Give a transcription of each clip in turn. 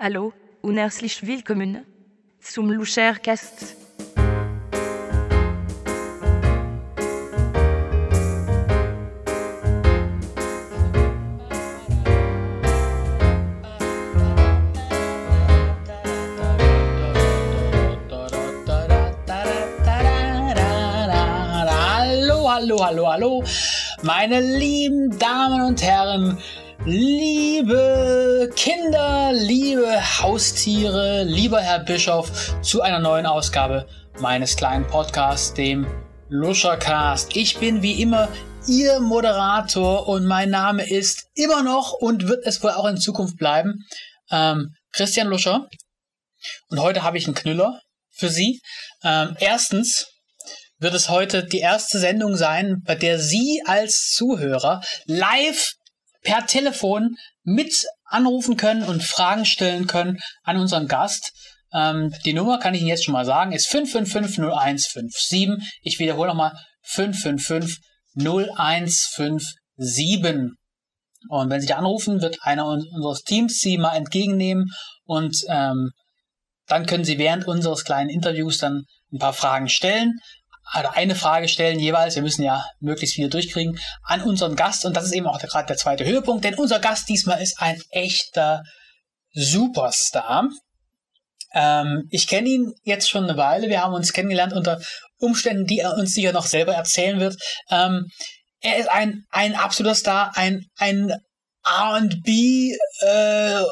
Hallo und herzlich willkommen zum Luchercast. Hallo, hallo, hallo, hallo, meine lieben Damen und Herren, liebe Kinder, liebe Haustiere, lieber Herr Bischof, zu einer neuen Ausgabe meines kleinen Podcasts, dem Luschercast. Ich bin wie immer Ihr Moderator und mein Name ist immer noch und wird es wohl auch in Zukunft bleiben, ähm, Christian Luscher. Und heute habe ich einen Knüller für Sie. Ähm, erstens wird es heute die erste Sendung sein, bei der Sie als Zuhörer live per Telefon mit anrufen können und Fragen stellen können an unseren Gast. Ähm, die Nummer kann ich Ihnen jetzt schon mal sagen, ist 5550157. Ich wiederhole nochmal 5550157. Und wenn Sie da anrufen, wird einer unseres Teams Sie mal entgegennehmen und ähm, dann können Sie während unseres kleinen Interviews dann ein paar Fragen stellen oder eine Frage stellen jeweils, wir müssen ja möglichst viele durchkriegen, an unseren Gast. Und das ist eben auch gerade der zweite Höhepunkt, denn unser Gast diesmal ist ein echter Superstar. Ähm, ich kenne ihn jetzt schon eine Weile. Wir haben uns kennengelernt unter Umständen, die er uns sicher noch selber erzählen wird. Ähm, er ist ein, ein absoluter Star, ein, ein R&B, äh,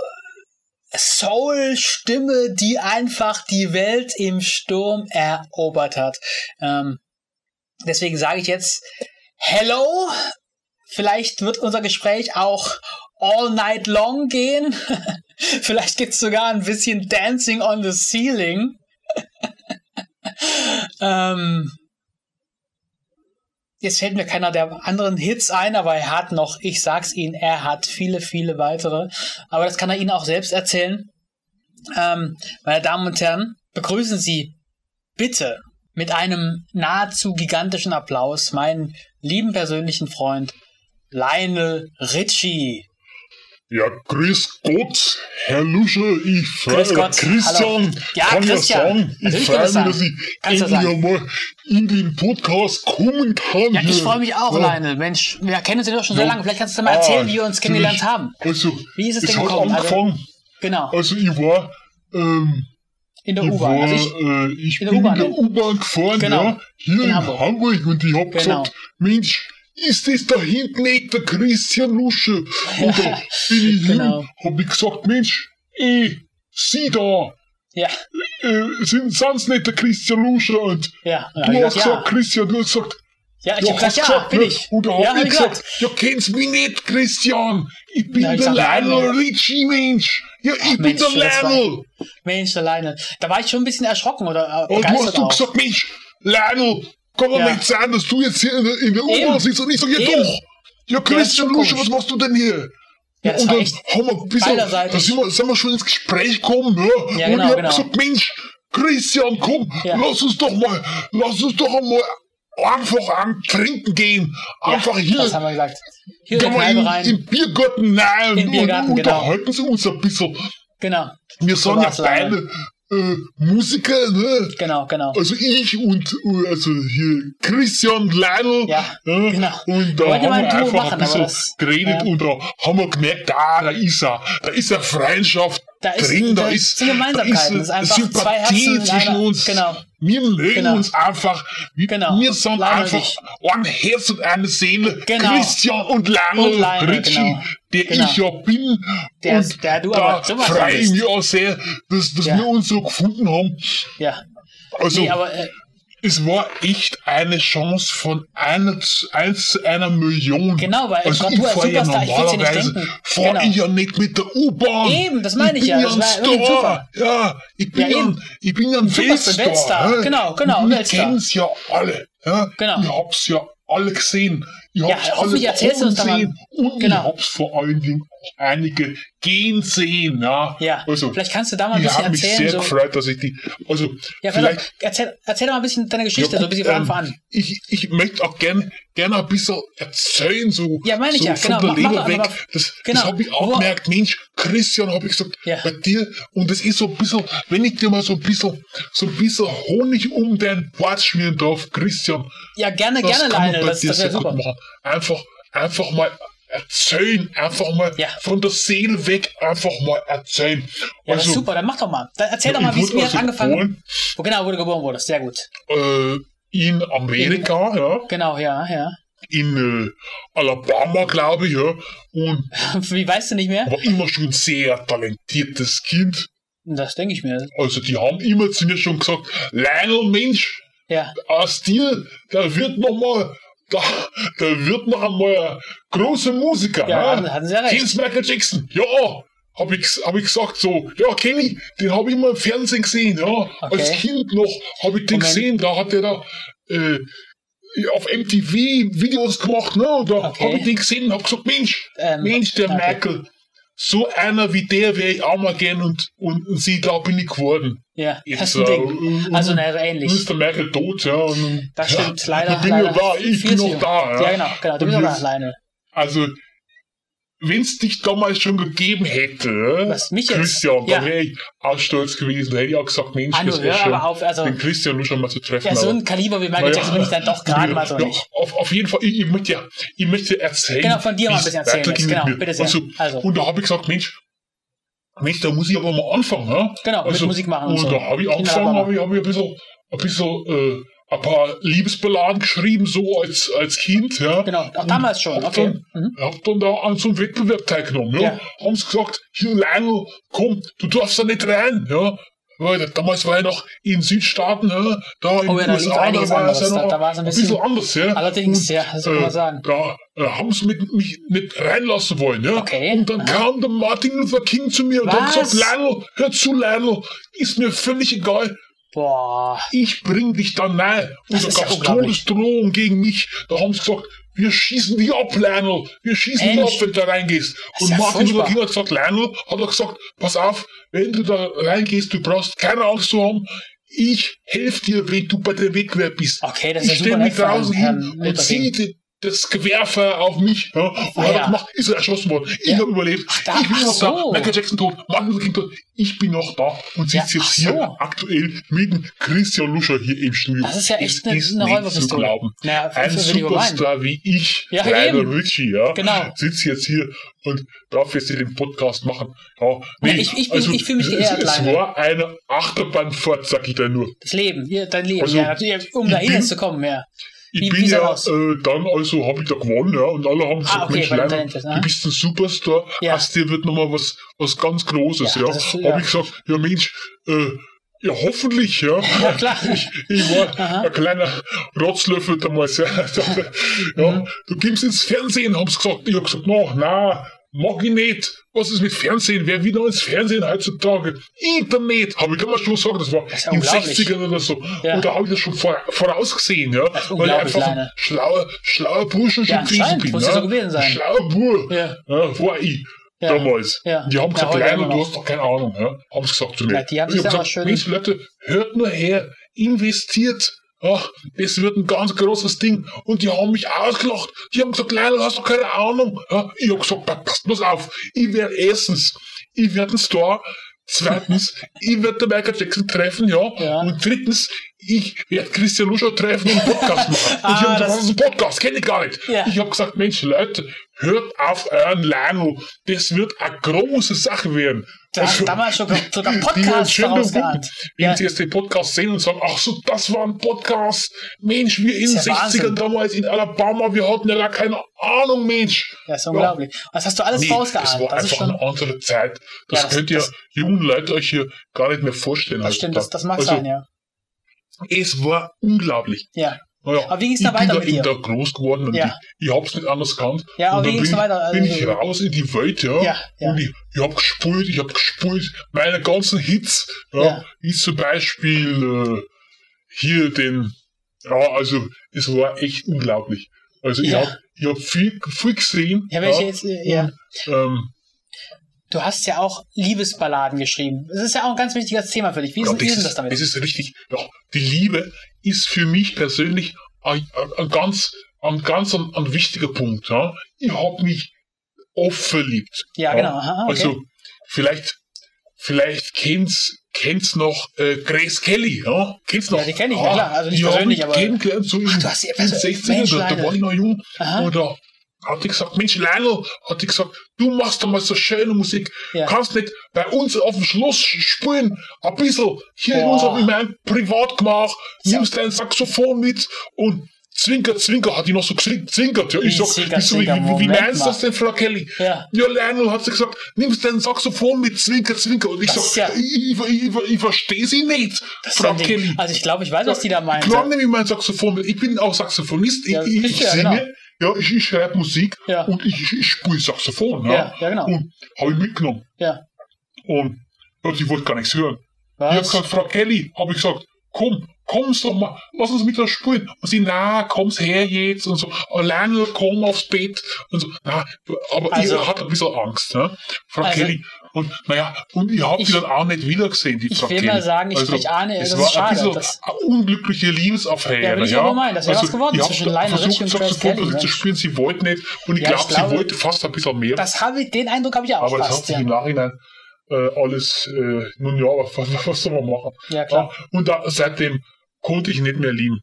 Soul-Stimme, die einfach die Welt im Sturm erobert hat. Ähm, deswegen sage ich jetzt Hello. Vielleicht wird unser Gespräch auch all night long gehen. Vielleicht gibt es sogar ein bisschen Dancing on the Ceiling. ähm, Jetzt fällt mir keiner der anderen Hits ein, aber er hat noch, ich sag's Ihnen, er hat viele, viele weitere. Aber das kann er Ihnen auch selbst erzählen. Ähm, meine Damen und Herren, begrüßen Sie bitte mit einem nahezu gigantischen Applaus meinen lieben persönlichen Freund Lionel Richie. Ja, grüß Gott, Herr Luscher, ich freue Gott, Christian, hallo. Ja, kann Christian, ja sagen, ich freue mich, das dass ich Kannst endlich sagen. einmal in den Podcast kommen kann. Ja, ich freue mich auch, Ja. Lionel. Mensch, wir kennen uns ja doch schon Ja. sehr lange. Vielleicht kannst du mal Ah, erzählen, wie wir uns kennengelernt haben. Also, Wie ist es es denn gekommen? Also, angefangen, Genau, also ich war, ähm, in der U-Bahn. Also ich, äh, ich in bin in der ne? U-Bahn gefahren, Genau. ja, hier In in, Hamburg. Hamburg. und ich hab Genau. gesagt, Mensch, ist das da hinten nicht der Christian Lusche? Und da bin ich Genau. hin, hab ich gesagt, Mensch, ey, Sie da, ja, äh, sind sonst nicht der Christian Luscher und ja. Hab du hast gesagt, gesagt, Christian, du hast gesagt, ja. Ja, ich ja, hab gesagt, ja, gesagt, bin ne? ich. Und da hab ja, ich hab gesagt, gesagt. ja, kennst mich nicht, Christian. Ich bin Ja, ich der nein, Lionel ne? Richie, Mensch. Ja, ich bin Mensch, der war- Lionel. Mensch, alleine. Da war ich schon ein bisschen erschrocken oder äh, Und du hast auch. gesagt, Mensch, Lionel, kann doch Ja. nicht sein, dass du jetzt hier in der, in. U-Bahn sitzt und ich sag, ja Eben. doch. Ja, Christian schon Luscher, was machst du denn hier? Ja, das und dann haben wir ein bisschen, da sind wir, sind wir schon ins Gespräch gekommen, ja. Ja, und genau, ich hab genau. gesagt, Mensch, Christian, komm, Ja. lass uns doch mal, lass uns doch einmal einfach am Trinken gehen. Einfach ja, hier, Das haben wir gesagt. Hier in gehen wir in, rein. im Biergarten rein Im Biergarten, und genau. unterhalten sie uns ein bisschen. genau, Wir sind ja war's leider. beide äh, Musiker, ne? genau, genau. Also ich und äh, also hier Christian Lionel. Ja, genau. Und da Wir wollten haben wir einfach machen, ein bisschen das- geredet ja. und da haben wir gemerkt, ah, da ist er. Da ist er Freundschaft Da ist- drin, da, da ist, sind Gemeinsamkeiten. da Das ist einfach Sympathie zwei Herzen zwischen einer- uns. genau. Wir mögen Genau. uns einfach. Wir, Genau. wir sind Lionel einfach ein Herz und eine Seele. Genau. Christian und Lionel, Und Ritchie, genau. der Genau. ich ja bin. Der- und der du da aber freue ich mich auch sehr, dass, dass Ja. wir uns so gefunden haben. Ja. Also, Nee, aber äh, es war echt eine Chance von einer zu, eins zu einer Million. Genau, weil also ich du als fahr ja ich normalerweise denken. fahr Genau. ich ja nicht mit der U-Bahn. Eben, das meine ich bin ja, das war Star. Ja, ich bin Ja, ein, ich bin ja ein Weltstar. Weltstar. ja. Genau, genau, Und wir Weltstar. kennen's ja alle. Ja. Genau. Ich hab's ja alle gesehen. Ich Ja, hab's hoffentlich erzählst du uns da mal- gesehen Und Genau. ich hab's vor allen Dingen einige gehen sehen, ja. Ja, Also, vielleicht kannst du da mal ein ich bisschen habe mich erzählen. sehr So. gefreut, dass ich die, also, Ja, vielleicht, erzähl, erzähl doch mal ein bisschen deine Geschichte, Ja, so ein bisschen von ähm, Anfang an. ich, ich möchte auch gerne gerne ein bisschen erzählen, so, Ja, meine ich so ja, von genau. der Mach- mach Leber weg. einfach- Das, genau. das habe ich auch Wo- gemerkt. Mensch, Christian, habe ich gesagt, Ja. bei dir, und das ist so ein bisschen, wenn ich dir mal so ein bisschen, so ein bisschen Honig um dein Bart schmieren darf, Christian, Ja, gerne, gerne, Leine. Das, das wäre super. Einfach, einfach mal erzählen, einfach mal Ja. von der Seele weg, einfach mal erzählen. Ja, das ist Also, super, dann mach doch mal. Dann erzähl doch ich mal, wie es mir also hat angefangen geboren, Wo genau, wo du geboren wurdest. Sehr gut. äh, in Amerika, ja, Genau, ja, ja. in äh, Alabama, glaube ich, ja, und Wie weißt du nicht mehr? war immer schon ein sehr talentiertes Kind. Das denke ich mir. Also die haben immer zu mir schon gesagt, Lionel, Mensch, Ja, aus dir, da wird noch mal, da, da wird noch einmal ein großer Musiker. Ja, ne? hatten- sie ja recht. Du Michael Jackson? Ja, hab ich, hab ich gesagt so. Ja, kenn ich, den habe ich immer im Fernsehen gesehen. Ja, als Kind noch habe ich den Moment. gesehen. Da hat er da äh, auf MTV Videos gemacht. Ne? Und da Okay. habe ich den gesehen und habe gesagt, Mensch, Ähm, Mensch, der okay. Michael, so einer wie der wäre ich auch mal gern und, und, und sie, da bin ich geworden. ja, Jetzt, das ist ein äh, Ding. und- Also, und- na, so Nun ähnlich. der Merkel tot, ja. Und, Das ja, stimmt, leider. Ich bin leider ja da, ich bin noch da. Ja, Ja, genau, genau. Du bist noch jetzt- alleine. Also, wenn es dich damals schon gegeben hätte, Was, mich jetzt? Christian, Ja. dann wäre ich auch stolz gewesen. Da hätte ich auch gesagt, Mensch, Ah, nur das wäre schön, auf, also- den Christian nur schon mal zu treffen. Ja, so ein Kaliber wie Michael Naja. Jackson bin ich dann doch gerade mal so ja, nicht. Auf, auf jeden Fall, ich, ich, möchte, ja, ich möchte erzählen. Genau, von dir mal ein bisschen erzählen jetzt. mit Genau, bitte sehr. Also, Also. Und da habe ich gesagt, Mensch, Mensch, da muss ich aber mal anfangen. Ne? Genau, mit also, Musik machen und Und so. da habe ich angefangen, habe ich, hab ich ein bisschen, ein bisschen äh, ein paar Liebesballaden geschrieben, so als, als Kind. Ja. Genau, auch Und damals schon, hab okay. Dann, Mhm. Hab dann da an so einem Wettbewerb teilgenommen. Ja. Ja. Haben sie gesagt, hier Lionel, komm, du darfst da nicht rein. Ja. Weil damals war ich noch in Südstaaten, ja, da in Oh ja, USA, da war es ja noch Da- da ein bisschen- anders. Ja. Allerdings, Und, ja, das kann man sagen. Da äh, haben sie mit, mich nicht reinlassen wollen. Ja. Okay. Und dann kam der Martin Luther King zu mir und hat gesagt, Lionel, hör zu, Lionel, ist mir völlig egal, Boah. ich bring dich dann nahe. Das Und da gab es. Todesdrohungen gegen mich. Da haben sie gesagt, wir schießen dich ab, Lionel. Wir schießen dich ab, wenn du da reingehst. Und ja Martin Luther. King hat gesagt, Lionel, hat er gesagt, pass auf, wenn du da reingehst, du brauchst keine Angst zu haben. Ich helfe dir, wenn du bei der Wegwehr bist. Okay, das ist ich ja super stelle mich draußen hin und ziehe die- das Gewehrfeuer auf mich. Ja. Und Ah, hat ja. gemacht, ist er erschossen worden. Ich Ja. habe überlebt. da- ich bin noch da. so. Michael Jackson tot. Martin Luther King tot. Ich bin noch da und Ja, sitze jetzt ach hier so. aktuell mit Christian Luscher hier im Studio. Das ist ja echt eine- eine nicht Räuberpistole. zu glauben. Naja, Ein. Superstar wie ich, Ja, kleiner eben. Richie, ja, Genau. sitze jetzt hier und darf jetzt hier den Podcast machen. Ja, Ja, ich- ich bin- ich fühl mich geehrt, Es, es war eine Achterbahnfahrt, sag ich da nur. Das Leben, ja, dein Leben, Also, ja, um ich dahin bin- jetzt zu kommen, ja. Ich bin ja äh, dann, also habe ich da gewonnen, ja, und alle haben gesagt, okay, Mensch, Leiner, Talentes, ne? du bist ein Superstar, Ja. aus dir wird nochmal was, was ganz Großes, Ja, ja. Habe ja. ich gesagt, ja Mensch, äh, ja hoffentlich, ja. Ja, klar. Ich, ich war Aha. ein kleiner Rotzlöffel damals, ja. ja Mhm. Du gehst ins Fernsehen, haben sie gesagt. Ich habe gesagt, no, na, mag ich nicht. Was ist mit Fernsehen? Wer wieder ins Fernsehen heutzutage? Internet, habe ich damals schon gesagt, das war ja in den unglaublich. 60ern oder so. Ja. Und da habe ich das schon vor, vorausgesehen, ja. Weil ich einfach ein Leine. schlauer, schlauer Bursche schon Ja, gewesen bin. muss ja ja. so gewesen sein. Ein Schlauer Bur, Ja. ja, war ich. Ja. Damals. Ja. Die haben Ja, gesagt, heute Leine, immer du hast doch keine Ahnung. Ja? Haben sie gesagt zu mir. Ja, die haben ich gesagt, schön- Leute, hört nur her, investiert. Ach, das wird ein ganz großes Ding. Und die haben mich ausgelacht. Die haben gesagt, du hast doch keine Ahnung. Ja, ich habe gesagt, pa- passt bloß auf. Ich werde erstens, ich werde ein Star. Zweitens, ich werde den Michael Jackson treffen, ja. Ja. Und drittens, ich werde Christian Luscher treffen und einen Podcast machen. Ah, die haben gesagt, das- ist ein Podcast? Kenne ich gar nicht. Ja. Ich habe gesagt, Mensch, Leute, hört auf euren Lionel. Das wird eine große Sache werden. Du hast damals schon sogar Podcasts gucken, Wenn Ja. sie jetzt den Podcast sehen und sagen, ach so, das war ein Podcast. Mensch, wir in den ja 60ern Wahnsinn. damals in Alabama, wir hatten ja gar keine Ahnung, Mensch. Das ist unglaublich. Was hast du alles Nee, vorausgeahnt? es war Das ist einfach eine andere Zeit. Das, Ja, das- könnt ihr das- jungen Leute euch hier gar nicht mehr vorstellen. das stimmt, das, heutzutage. das mag also, sein, ja. Es war unglaublich. Ja. Naja, Aber wie ging's ich da bin weiter da eben dir? da groß geworden und Ja. ich, ich hab's nicht anders gekannt. Ja, aber und wie ging's bin, da weiter? ich, bin Also- ich raus in die Welt, ja. Ja, ja. Und ich, ich hab gespielt, ich hab gespielt, meine ganzen Hits, ja, wie zum Beispiel äh, hier den, ja, also es war echt unglaublich. Also ich Ja. hab ich habe viel, viel gesehen. Ja, welche jetzt, äh, ja. Und, ähm, Du hast ja auch Liebesballaden geschrieben. Das ist ja auch ein ganz wichtiges Thema für dich. Wie ist, ja, wie ist denn das, damit? Es ist richtig. Ja, die Liebe ist für mich persönlich ein, ein, ganz, ein ganz ein, ein wichtiger Punkt. Ja. Ich habe mich oft verliebt. Ja, genau. Aha, okay. Also vielleicht, vielleicht kennt's kennt's noch äh, Grace Kelly, ja? Kennt's noch? Ja, die kenn ich, ja klar. Also nicht persönlich, ich aber- kennengelernt, so Ach, du hast sie- in also, 16 Mensch, da, da war ich noch jung. Aha. Da hat die gesagt, Mensch, Lionel, hat die gesagt, du machst doch mal so schöne Musik. Ja. Kannst nicht bei uns auf dem Schloss spielen, ein bisschen hier in Boah. unserem, in meinem Privatgemach, Ja. nimmst dein Saxophon mit und Zwinker, Zwinker, hat die noch so gezwinkert. zwinkert. Ja, ich Wie sag, Zwinker, wieso, wie, Zwinker, wie, wie meinst du das denn, Frau Kelly? Ja. Ja, Lionel hat sie gesagt, nimmst dein Saxophon mit, Zwinker, Zwinker. Und ich Das sag, ja- ich, ich, ich, ich verstehe sie nicht, Das Frau. Kelly. Also ich glaube, ich weiß, was die da meinte. Klar nehme ich mein Saxophon mit. Ich bin auch Saxophonist. Ich, Ja, ich, ich ja, singe. Ja, ich, ich schreibe Musik Ja. und ich, ich, spiele Saxophon. Ja, Ja, ja, genau. Und habe ich mitgenommen. Ja. Und ja, sie wollte gar nichts hören. Ich habe Was? gesagt, Frau Kelly, habe ich gesagt, komm, komm's doch mal, lass uns mit da spielen. Und sie, na, komm's her jetzt und so, alleine komm aufs Bett und so. Na, aber Also- ich hatte ein bisschen Angst, ne? Frau Also- Kelly. Und naja, und ich habe Ich- die dann auch nicht wiedergesehen, die ich Frau will Kelly. mal sagen, ich- ich ahne, es das war ist schade, ein bisschen das- unglückliche Liebesaffäre. Ja, will ich ja. aber meinen, das wäre was geworden ich zwischen versucht, Richie und Saxophon Kelly, zu ne? spielen, sie wollte nicht. Und ich, Ja, ich glaub, glaube- sie wollte fast ein bisschen mehr. Das habe ich, den Eindruck habe ich auch aber das hat fast. sich Ja. im Nachhinein äh, alles, äh, nun ja, was, was, soll man machen? ja, klar. Ja, und da, seitdem konnte ich nicht mehr lieben.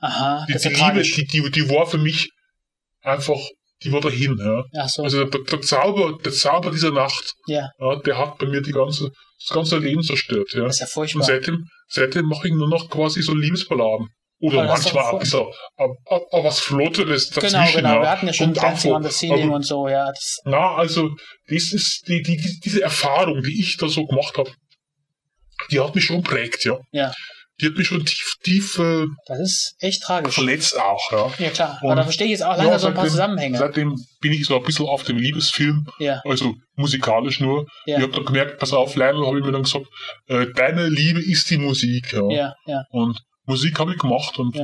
Aha, Die, das ist Liebe, die, die, die war für mich einfach, die war dahin. Ja. Ach so, Also der, der, Zauber, der Zauber dieser Nacht, ja, ja, der hat bei mir die ganze, das ganze Leben zerstört. Ja. das ist ja Und furchtbar. seitdem, seitdem mache ich nur noch quasi so Liebesballaden. Oder Aber das doch manchmal voll- ein bisschen a- a- a- was Flotteres dazwischen. Genau, genau. ja. Wir hatten ja schon Und Dancing Afro. on the Ceiling und so, ja. Das, Na, also, das ist die, die, diese Erfahrung, die ich da so gemacht habe, die hat mich schon prägt, ja. Ja. Die hat mich schon tief, tief äh, das ist echt tragisch. verletzt auch, ja. Ja, klar. Und- Aber da verstehe ich jetzt auch leider Ja, so ein paar seitdem- Zusammenhänge. Seitdem bin ich so ein bisschen auf dem Liebesfilm, Ja, also musikalisch nur. Ja. Ich habe dann gemerkt, pass auf, Lionel, habe ich mir dann gesagt, äh, deine Liebe ist die Musik, ja. ja, ja. Und Musik habe ich gemacht und äh,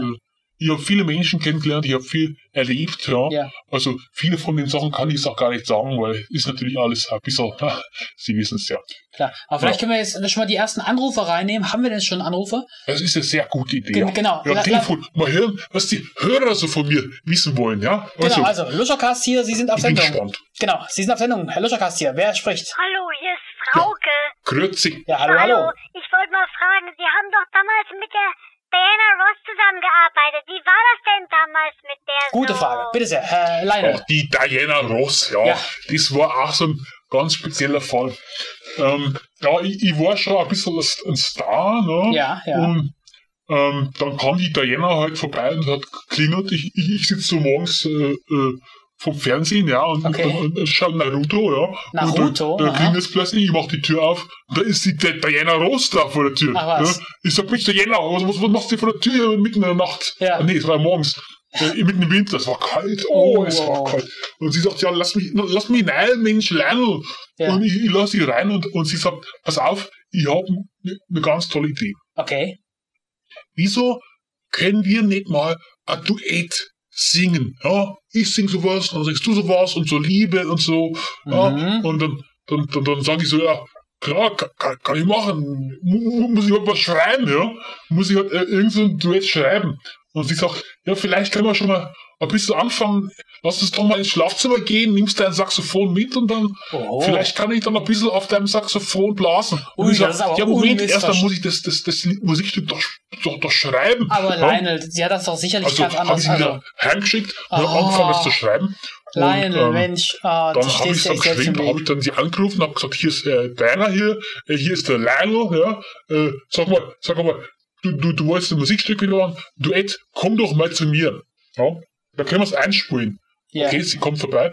ich habe viele Menschen kennengelernt, ich habe viel erlebt, ja. Ja. Also viele von den Sachen kann ich jetzt auch gar nicht sagen, weil ist natürlich alles ein bisschen, Sie wissen es ja. Klar. Aber vielleicht Ja. können wir jetzt schon mal die ersten Anrufe reinnehmen. Haben wir denn schon Anrufe? Das ist eine sehr gute Idee. Gen- ja. genau. Ja, Telefon, mal hören, was die Hörer so von mir wissen wollen, ja. Genau, also Luschercast hier, Sie sind auf ich bin Sendung. gespannt. Genau, Sie sind auf Sendung. Herr Luscherkast hier, wer spricht? Hallo, hier ist Frauke. Grüezi. Ja, hallo, hallo. Ich wollte mal fragen, Sie haben doch damals mit der Diana Ross zusammengearbeitet. Wie war das denn damals mit der Gute so? Frage. Bitte sehr, Herr Lionel. Auch die Diana Ross, ja, Ja. das war auch so ein ganz spezieller Fall. Ähm, ja, ich, ich war schon ein bisschen ein Star, ne? Ja, ja. Und ähm, dann kam die Diana halt vorbei und hat geklingelt. Ich, ich, ich sitze so morgens äh, äh, vom Fernsehen, ja, und, Okay. und, und schaue Naruto, ja. Naruto, Und da, da aha. klingelt es plötzlich, ich mach die Tür auf, und da ist die Di- Diana Ross da vor der Tür. Ach, was? Ja. Ich sag, Mensch, Diana, was, was, was machst du vor der Tür mitten in der Nacht? Ja. Ah, Nee, es war morgens. Äh, mitten im Winter, es war kalt. Oh, Oh, es war wow. kalt. Und sie sagt, ja, lass mich, lass mich rein, Mensch, Lionel. Ja. Und ich, ich lass sie rein und, und sie sagt, pass auf, ich habe eine ne ganz tolle Idee. Okay. Wieso können wir nicht mal ein Duett singen? Ja, ich sing sowas, dann singst du sowas und so Liebe und so. Ja, Mhm. und dann, dann, dann, dann sage ich so, ja, klar, kann, kann, ich machen. Mu- mu- Muss ich halt was schreiben, ja? Muss ich halt äh, irgend so ein Duett schreiben. Und sie sagt, ja, vielleicht können wir schon mal ein bisschen anfangen. Lass uns doch mal ins Schlafzimmer gehen, nimmst dein Saxophon mit und dann, Oh. vielleicht kann ich dann ein bisschen auf deinem Saxophon blasen. Und Ui, ich sag, das ist aber ja, Moment, erst dann muss ich das, das, das Musikstück doch, doch, doch schreiben. Aber Ja? Lionel, sie hat das doch sicherlich Also ganz habe ich anders. sie Also, wieder heimgeschickt und habe Oh. angefangen, das zu schreiben. Lionel, und, ähm, Mensch, ah, dann habe ich dann geschrieben, habe ich dann sie angerufen, habe gesagt, hier ist äh, Diana hier, äh, hier ist der Lionel, ja, äh, sag mal, sag mal, du, du, du wolltest ein Musikstück hören, Duett, komm doch mal zu mir, ja, da können wir es einspielen. Ja. Okay, sie kommt vorbei,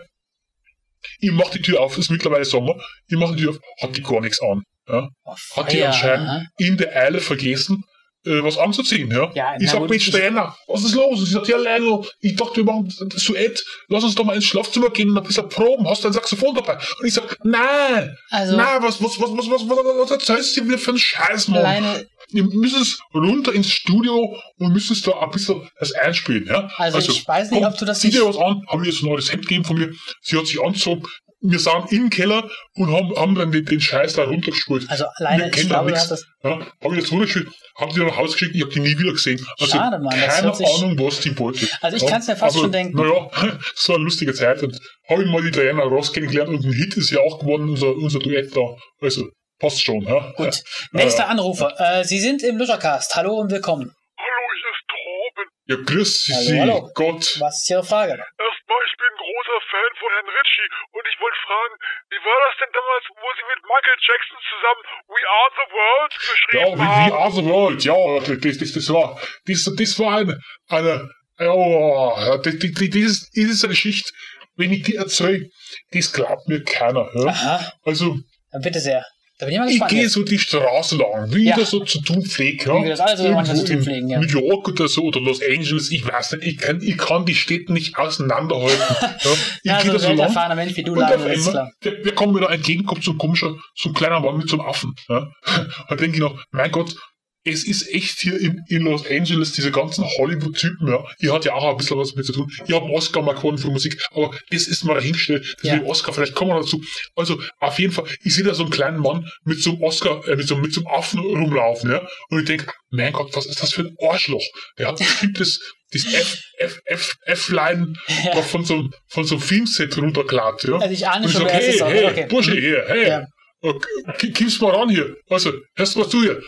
ich mach die Tür auf, es ist mittlerweile Sommer, ich mach die Tür auf, hat die gar nichts an, ja, Oh, hat die anscheinend aha. in der Eile vergessen, äh, was anzuziehen, ja. Ja, ich na sag, gut, Mensch, Diana, was ist los? Und sie sagt, ja, Lionel, ich dachte, wir machen das Duett, lass uns doch mal ins Schlafzimmer gehen und ein bisschen proben, hast du ein Saxophon dabei? Und ich sag, nein, Also- nein, was, was, was, was, was, was, was erzählst du mir für einen Scheiß, Mann? Lionel, ihr müsst es runter ins Studio und müsst es da ein bisschen das einspielen, ja. Also ich weiß nicht, ob du das nicht- dir was an, haben mir jetzt ein neues Hemd gegeben von mir, sie hat sich angezogen, wir sind im Keller und haben, haben dann den, den Scheiß da runtergespult. Also alleine, ich glaube, nichts. das. Ja, habe ich jetzt runtergespielt, habe die nach Hause geschickt, ich habe die nie wieder gesehen. Also Schade, Mann, das keine sich- Ahnung, was die wollte. Also ich kann's mir fast schon denken. Naja, so eine lustige Zeit. Und habe ich mal die Diana Ross kennengelernt und ein Hit ist ja auch geworden, unser, unser Duett da. Also, passt schon. Ja. Gut. Ja, Nächster ja. Anrufer. Äh, Sie sind im Luschercast. Hallo und willkommen. Hallo, ich ist Torben. Ja, grüß Hallo, Sie. hallo. Gott. Was ist Ihre Frage? Erstmal, ich bin ein großer Fan von Herrn Ritchie und ich wollte fragen, wie war das denn damals, wo Sie mit Michael Jackson zusammen We Are the World geschrieben ja, wie, We Are the World, ja, das, das, das war, das, das war eine, eine, ja, das, das, das ist eine Geschichte, wenn ich die erzähle, das glaubt mir keiner. Ja? Aha, Also, dann bitte sehr. Da bin ich mal ich gespannt. gehe jetzt. so die Straße lang, wie Ja. ich das so zu tun pflege. Ja? Wie wir das alle so manchmal zu tun pflegen, ja. New York oder so oder Los Angeles, ich weiß nicht, ich kann, ich kann die Städte nicht auseinanderhalten. ja? Ich Ja, gehe so da so ein lang. Mensch wie du, Und auf Lionel, ist einmal, klar. der, der kommt mir da entgegen, kommt so ein komischer, so ein kleiner Mann mit so einem Affen. Ja? Da denke ich noch, mein Gott, es ist echt hier in, in Los Angeles, diese ganzen Hollywood-Typen, ja, die hat ja auch ein bisschen was mit zu tun. Ich habe einen Oscar mal gewonnen für Musik, aber das ist mal dahingestellt, das Ja. mit dem Oscar, vielleicht kommen wir dazu. Also, auf jeden Fall, ich sehe da so einen kleinen Mann mit so einem Oscar, äh, mit so, mit so einem Affen rumlaufen, ja, und ich denke, mein Gott, was ist das für ein Arschloch? Der hat bestimmt das, F, F, F, F-Line Ja. von so, einem- von so einem Filmset runtergeladen, ja. Also ich ahne schon, sag, es hey, aber hey, okay. Bursche, hier, hey, Ja. okay, gi- gib's mal ran hier. Also, hörst du was du hier?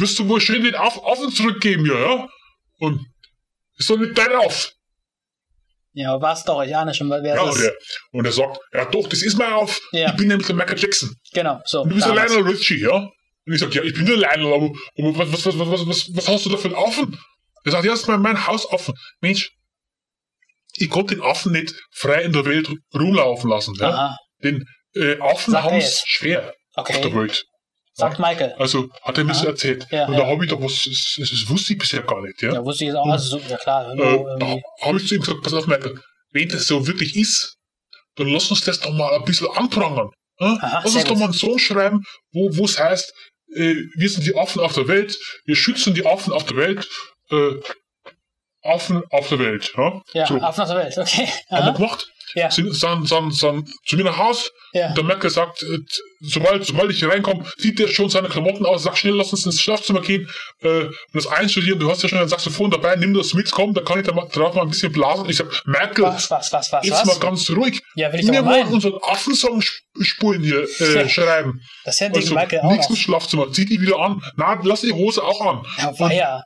Wirst du wohl schön den Auf Affen zurückgeben hier, ja? Und ist doch nicht dein Auf. Ja, war's doch. Ich ahne schon, wer Ja, ist. er, und er sagt, ja doch, das ist mein Auf. Ja. Ich bin nämlich der Michael Jackson. Genau, so. Und du bist der. Lionel Richie, ja? Und ich sag, ja, ich bin der Lionel, aber, aber was, was, was, was, was, was, was hast du da für einen Affen? Er sagt, ja, das ist mein, mein Hausaffen. Mensch, ich konnte den Affen nicht frei in der Welt rumlaufen lassen. Ja? Aha, Den äh, Affen haben es schwer auf der okay. Welt. Sagt Michael. Also hat er mir das erzählt. Ja, und ja. da habe ich doch was, das, das, wusste ich bisher gar nicht. Ja? Ja, wusste ich jetzt auch. Also, so, ja klar. äh, da habe ich zu ihm gesagt, pass auf, Michael, wenn das so wirklich ist, dann lass uns das doch mal ein bisschen anprangern. Ja? Aha, lass uns doch mal einen Song schreiben, wo es heißt, äh, wir sind die Affen auf der Welt, wir schützen die Affen auf der Welt, äh, Affen auf der Welt. Ja, Ja, so, auf nach der Welt. Okay. haben wir gemacht. Ja, Sind, sind, sind, sind zu mir nach Haus, ja. Und der Merkel sagt, äh, sobald, sobald ich hier reinkomme, zieht der schon seine Klamotten aus, sagt schnell, lass uns ins Schlafzimmer gehen äh, und das einstudieren. Du hast ja schon ein Saxophon dabei, nimm das mit, komm, da kann ich da mal, drauf mal ein bisschen blasen. Ich sag, Merkel, Was, was, was, was, jetzt mal was? ganz ruhig. Ja, will ich Wir mal wollen unseren Affensong sp- spulen hier, äh, Ja. schreiben. Das hätte Also, Michael auch nichts noch. ins Schlafzimmer, zieh die wieder an. Na, lass die Hose auch an. Ja,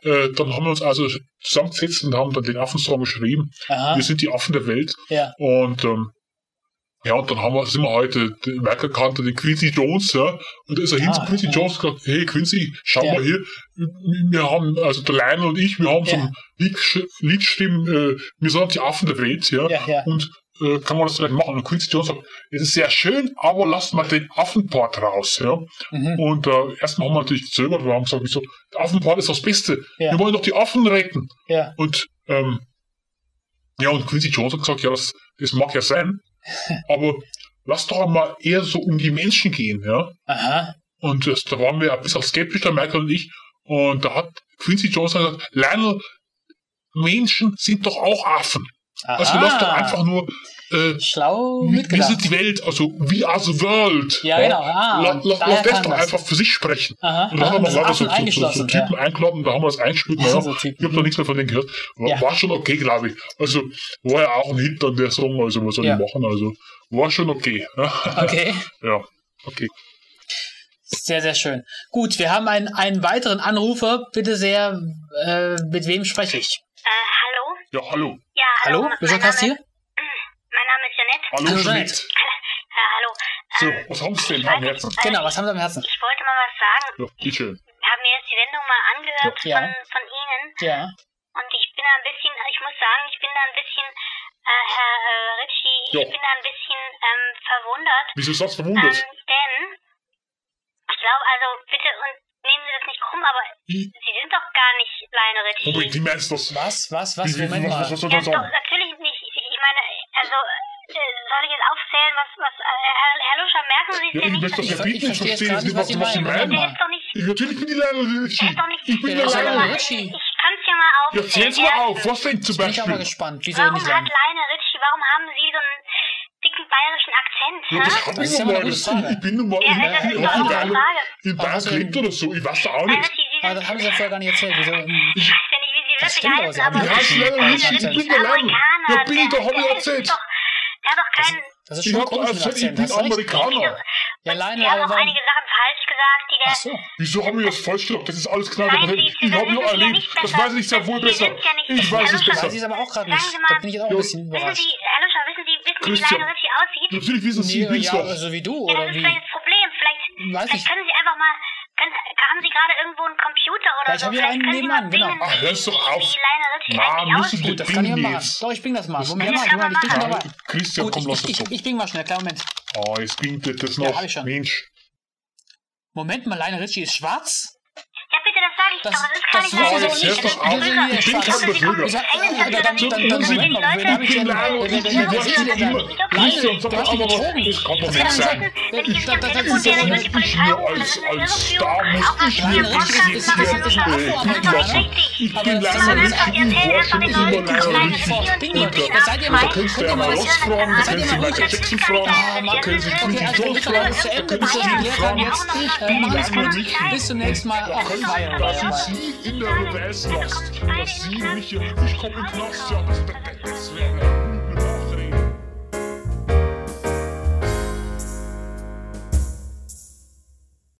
Und, äh, dann haben wir uns also zusammengesetzt und haben dann den Affensong geschrieben. Aha, Wir sind die Affen der Welt. ja. Und ähm, ja, und dann haben wir, sind wir heute, kannte den Quincy Jones, ja, und da ist er hin Ah, zu Quincy ja. Jones und gesagt, hey Quincy, schau Ja. mal hier, wir haben, also der Lionel und ich, wir haben so Ja. ein Lied, gesch- Lied geschrieben, äh, wir sind die Affen der Welt, ja, Ja, und äh, kann man das vielleicht machen? Und Quincy Jones sagt, es ist sehr schön, aber lasst mal den Affenpart raus, ja. Mhm. Und äh, erstmal haben wir natürlich gezögert, wir haben gesagt, wieso, der Affenpart ist das Beste, wir wollen doch die Affen retten. Ja. Und ähm, ja, und Quincy Jones hat gesagt, ja, das, das mag ja sein, aber lass doch mal eher so um die Menschen gehen, ja. Aha. Und das, da waren wir ein bisschen skeptisch, der Michael und ich. Und da hat Quincy Jones gesagt, Lionel, Menschen sind doch auch Affen. Also lass doch Aha. einfach nur, äh, Schlau wir mitgedacht. sind die Welt, also we are the world. Ja, genau. Ah, La, und la, daher lass das doch das. einfach für sich sprechen. Aha. Und da aha. haben wir Das noch lauter so, so, so, so eingeschlossen. Typen eingeladen, da haben wir das eingespielt. Naja, So ich habe da nichts mehr von denen gehört. War, Ja. war schon okay, glaube ich. Also war ja auch ein Hit an der Song, also was soll Ja. ich machen? Also war schon okay. ja. Okay. ja, okay. Sehr, sehr schön. Gut, wir haben einen, einen weiteren Anrufer. Bitte sehr, äh, mit wem spreche ich? Äh, hallo? Ja, hallo. Ja, hallo. Hallo? Mein Luschakast Name- hier? Janette. Hallo, Hallo, Jeanette. Ja, hallo. So, Ähm, was haben Sie denn ich am Herzen? äh, Genau, was haben Sie am Herzen? Ich wollte mal was sagen. Ja, geht schön. Ich habe mir jetzt die Sendung mal angehört Ja. von, von Ihnen Ja. und ich bin da ein bisschen, ich muss sagen, ich bin da ein bisschen, äh, Herr äh, Ritchie, ich Ja. bin da ein bisschen ähm, verwundert. Wieso ist das Ähm, verwundert? denn, ich glaube, also bitte, und nehmen Sie das nicht krumm, aber Ich, Sie sind doch gar nicht Lionel Ritchie. Moment, wie meinst du das? Was, was, was? Wie, wie, Moment was, mal. was, was soll Ja, ich doch, sagen? natürlich nicht. Ich ich meine, also, äh, soll ich jetzt aufzählen, was, was, äh, Herr, Herr Luscher, merken Sie es Ja, nicht? möchte das Ich ja ich ich verstehe jetzt nicht, gar was, nicht, was was Sie meinen. ist doch nicht Ich, natürlich bin ich Lionel Richie. doch Ich bin Ja, der aber Lionel. Richie. Ich kann's ja mal Ja, aufzählen. zähl's mal auf. Was denn zum Bin ich aber Beispiel? gespannt. Wie soll Warum nicht hat? Lionel Richie, warum haben Sie so einen dicken bayerischen Akzent? Ja, das hab ich normal. Ich bin normal Ja, in, das ist in, doch Frage. in Bayern gelebt oder so. Ich weiß da auch Nein, nicht. Sind, das haben sie ja vorher gar nicht erzählt. Wieso? ich weiß ja nicht, wie Sie Das wirklich stimmt, aber heißen, Sie haben aber Ja. Lionel Richie. Ich bin der Lionel. Ja, bin ich doch, hab ich erzählt. Ist der hat doch keinen... Das ist Ich schon hab komisch mit erzählt, ich Akzent. bin. Amerikaner. Ja, Lionel, aber auch warum? einige Sachen falsch gesagt, die der... Ach so. Wieso haben wir das falsch gemacht? Das ist alles klar. Ich Sie habe nur erlebt. Das weiß ich sehr wohl besser. sind ja nicht Ich weiß es besser. ich es aber auch gerade nicht. Da bin ich auch ein bisschen Wissen überrascht. Sie, Herr Luscher, wissen Sie, wissen Sie, wie. Lionel Richie aussieht? Natürlich wissen Sie, Nee, ich ja, doch. also wie du, Ja, oder das ist wie? vielleicht das Problem. Vielleicht, ich. können Sie einfach mal... Haben Sie gerade irgendwo einen Computer oder Ja, ich so? hab hier Vielleicht einen nebenan, mal genau. Ach, hör's doch auf. Na, müssen. Sie- Gut, das kann ich ja machen. Doch, ich bing das mal. Moment, mal, Moment, ich bin dabei. Christian, Gut, komm, lass ich, uns ich, bing mal schnell, klar, Moment. Oh, jetzt bingt das Ja, noch. hab ich schon. Mensch. Moment mal, Lionel Richie ist schwarz? Das sage ich Das- doch. Das ist das nicht ich jetzt nicht. Das- doch das- Ich bin das- kein das- Beflüger. Ich sag, Englisch dann, ist dann, dann, nicht- dann, Tun Sie- Moment mal, wen hab ich Ich bin ich bin was ist ich aber was. betrogen. Das kann doch Das nicht kann sein. nicht ich Das- das- das- das- die Polizei ich mir als- Das ist als. Star muss Auch was ich mir im das ist- machen, das ist Herr ein Luscher. Afro, Das ist doch nicht. Ich Aber bin das ist Ich und das ihn seid ihr mal- auch ja Guck mal das- fragen, das können ihr mal- Jackson fragen, Sie Okay, Quincy Jones das fragen, ist Das ist Steve geklärt fragen. Ich bin gut. Richie. Bis zum nächsten Mal. Da Ach, dass ich sie in der Reverse lasst. Dass sie mich hier, ich komm in Knast, ja, das, das, das wäre.